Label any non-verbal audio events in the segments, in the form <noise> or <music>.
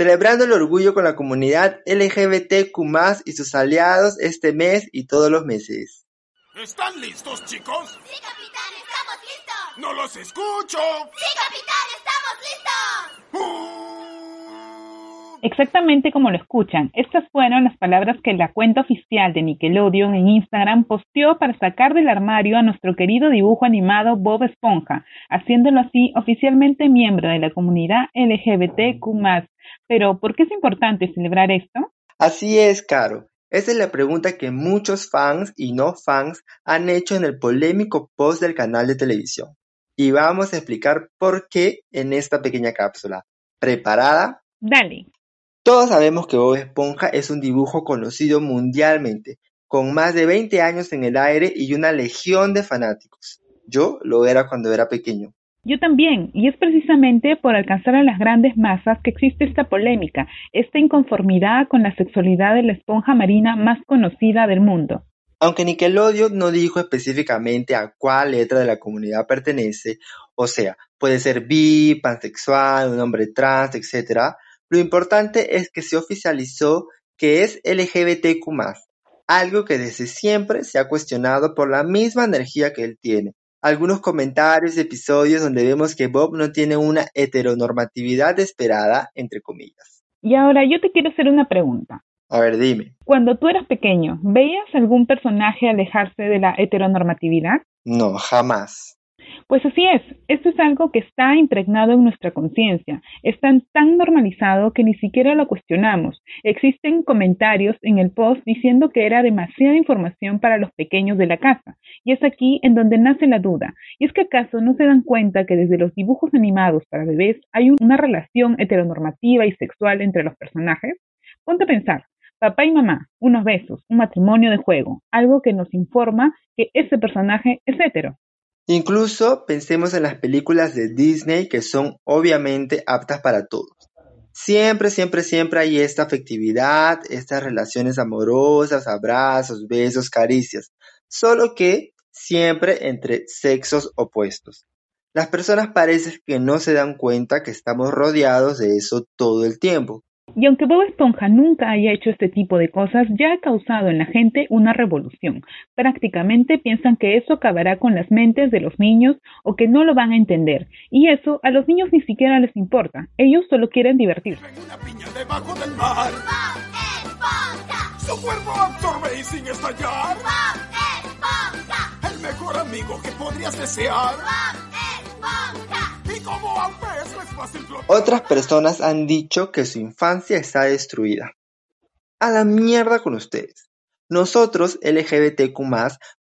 celebrando el orgullo con la comunidad LGBTQ+, y sus aliados este mes y todos los meses. ¿Están listos, chicos? Sí, capitán, estamos listos. ¡No los escucho! Sí, capitán, estamos listos. Exactamente como lo escuchan, estas fueron las palabras que la cuenta oficial de Nickelodeon en Instagram posteó para sacar del armario a nuestro querido dibujo animado Bob Esponja, haciéndolo así oficialmente miembro de la comunidad LGBTQ+. Pero, ¿por qué es importante celebrar esto? Así es, Caro. Esa es la pregunta que muchos fans y no fans han hecho en el polémico post del canal de televisión. Y vamos a explicar por qué en esta pequeña cápsula. ¿Preparada? Dale. Todos sabemos que Bob Esponja es un dibujo conocido mundialmente, con más de 20 años en el aire y una legión de fanáticos. Yo lo era cuando era pequeño. Yo también, y es precisamente por alcanzar a las grandes masas que existe esta polémica, esta inconformidad con la sexualidad de la esponja marina más conocida del mundo. Aunque Nickelodeon no dijo específicamente a cuál letra de la comunidad pertenece, o sea, puede ser bi, pansexual, un hombre trans, etc., lo importante es que se oficializó que es LGBTQ+, algo que desde siempre se ha cuestionado por la misma energía que él tiene. Algunos comentarios y episodios donde vemos que Bob no tiene una heteronormatividad esperada, entre comillas. Y ahora yo te quiero hacer una pregunta. A ver, dime. Cuando tú eras pequeño, ¿veías algún personaje alejarse de la heteronormatividad? No, jamás. Pues así es, esto es algo que está impregnado en nuestra conciencia, está tan normalizado que ni siquiera lo cuestionamos. Existen comentarios en el post diciendo que era demasiada información para los pequeños de la casa, y es aquí en donde nace la duda. ¿Y es que acaso no se dan cuenta que desde los dibujos animados para bebés hay una relación heteronormativa y sexual entre los personajes? Ponte a pensar, papá y mamá, unos besos, un matrimonio de juego, algo que nos informa que ese personaje es hetero. Incluso pensemos en las películas de Disney que son obviamente aptas para todos. Siempre, siempre, siempre hay esta afectividad, estas relaciones amorosas, abrazos, besos, caricias, solo que siempre entre sexos opuestos. Las personas parece que no se dan cuenta que estamos rodeados de eso todo el tiempo. Y aunque Bob Esponja nunca haya hecho este tipo de cosas, ya ha causado en la gente una revolución. Prácticamente piensan que eso acabará con las mentes de los niños o que no lo van a entender. Y eso a los niños ni siquiera les importa. Ellos solo quieren divertirse. En una piña debajo del mar. Bob Esponja. Su cuerpo absorbe y sin estallar. Bob Esponja. El mejor amigo que podrías desear. Bob Esponja. Y como Otras personas han dicho que su infancia está destruida. A la mierda con ustedes. Nosotros, LGBTQ+,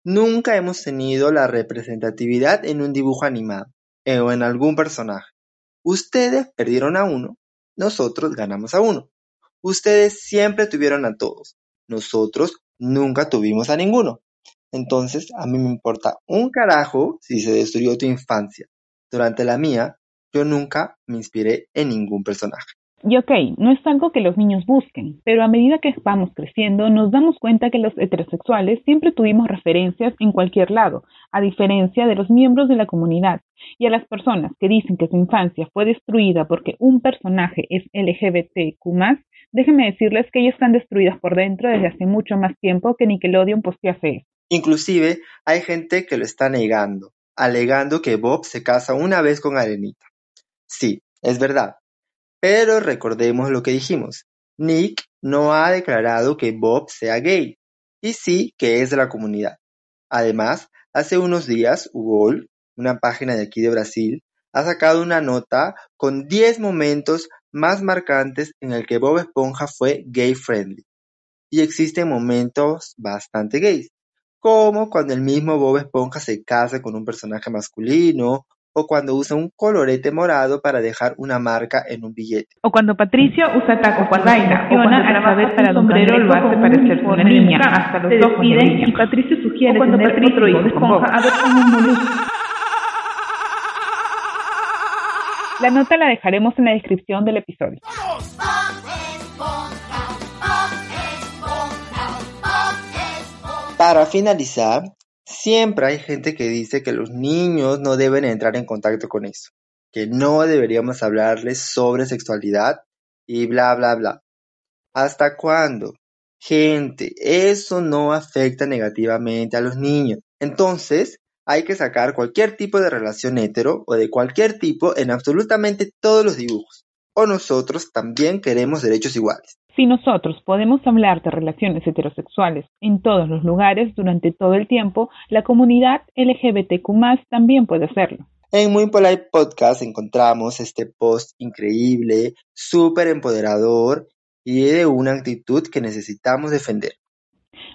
nunca hemos tenido la representatividad en un dibujo animado eh, o en algún personaje. Ustedes perdieron a uno, nosotros ganamos a uno. Ustedes siempre tuvieron a todos, nosotros nunca tuvimos a ninguno. Entonces, a mí me importa un carajo si se destruyó tu infancia. Durante la mía, yo nunca me inspiré en ningún personaje. Y ok, no es algo que los niños busquen, pero a medida que vamos creciendo nos damos cuenta que los heterosexuales siempre tuvimos referencias en cualquier lado, a diferencia de los miembros de la comunidad. Y a las personas que dicen que su infancia fue destruida porque un personaje es LGBTQ+, déjenme decirles que ellas están destruidas por dentro desde hace mucho más tiempo que Nickelodeon postease eso. Inclusive, hay gente que lo está negando, alegando que Bob se casa una vez con Arenita. Sí, es verdad. Pero recordemos lo que dijimos. Nick no ha declarado que Bob sea gay, y sí que es de la comunidad. Además, hace unos días, UOL, una página de aquí de Brasil, ha sacado una nota con 10 momentos más marcantes en el que Bob Esponja fue gay friendly. Y existen momentos bastante gays, como cuando el mismo Bob Esponja se casa con un personaje masculino, o cuando usa un colorete morado para dejar una marca en un billete. O cuando Patricio usa taco cuando funciona al saber para sombrero lo hace parecer una niña, hasta los ojos de niña. y Patricio sugiere cuando tener Patricio otro hijo con. A ver cómo un molusco. La nota la dejaremos en la descripción del episodio. Para finalizar, siempre hay gente que dice que los niños no deben entrar en contacto con eso, que no deberíamos hablarles sobre sexualidad y bla, bla, bla. ¿Hasta cuándo? Gente, eso no afecta negativamente a los niños. Entonces, hay que sacar cualquier tipo de relación hetero o de cualquier tipo en absolutamente todos los dibujos. O nosotros también queremos derechos iguales. Si nosotros podemos hablar de relaciones heterosexuales en todos los lugares durante todo el tiempo, la comunidad LGBTQ también puede hacerlo. En Muy Polite Podcast encontramos este post increíble, súper empoderador y de una actitud que necesitamos defender.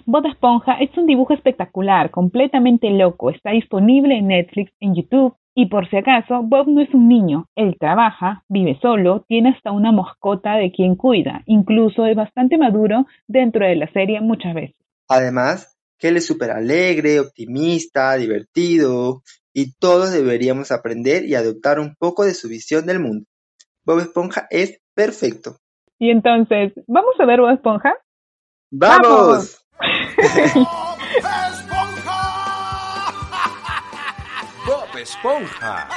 Bob Esponja es un dibujo espectacular, completamente loco. Está disponible en Netflix, en YouTube. Y por si acaso, Bob no es un niño. Él trabaja, vive solo, tiene hasta una mascota de quien cuida. Incluso es bastante maduro dentro de la serie muchas veces. Además, que él es súper alegre, optimista, divertido, y todos deberíamos aprender y adoptar un poco de su visión del mundo. Bob Esponja es perfecto. Y entonces, ¿vamos a ver Bob Esponja? ¡Vamos! ¡Bob <laughs> Esponja.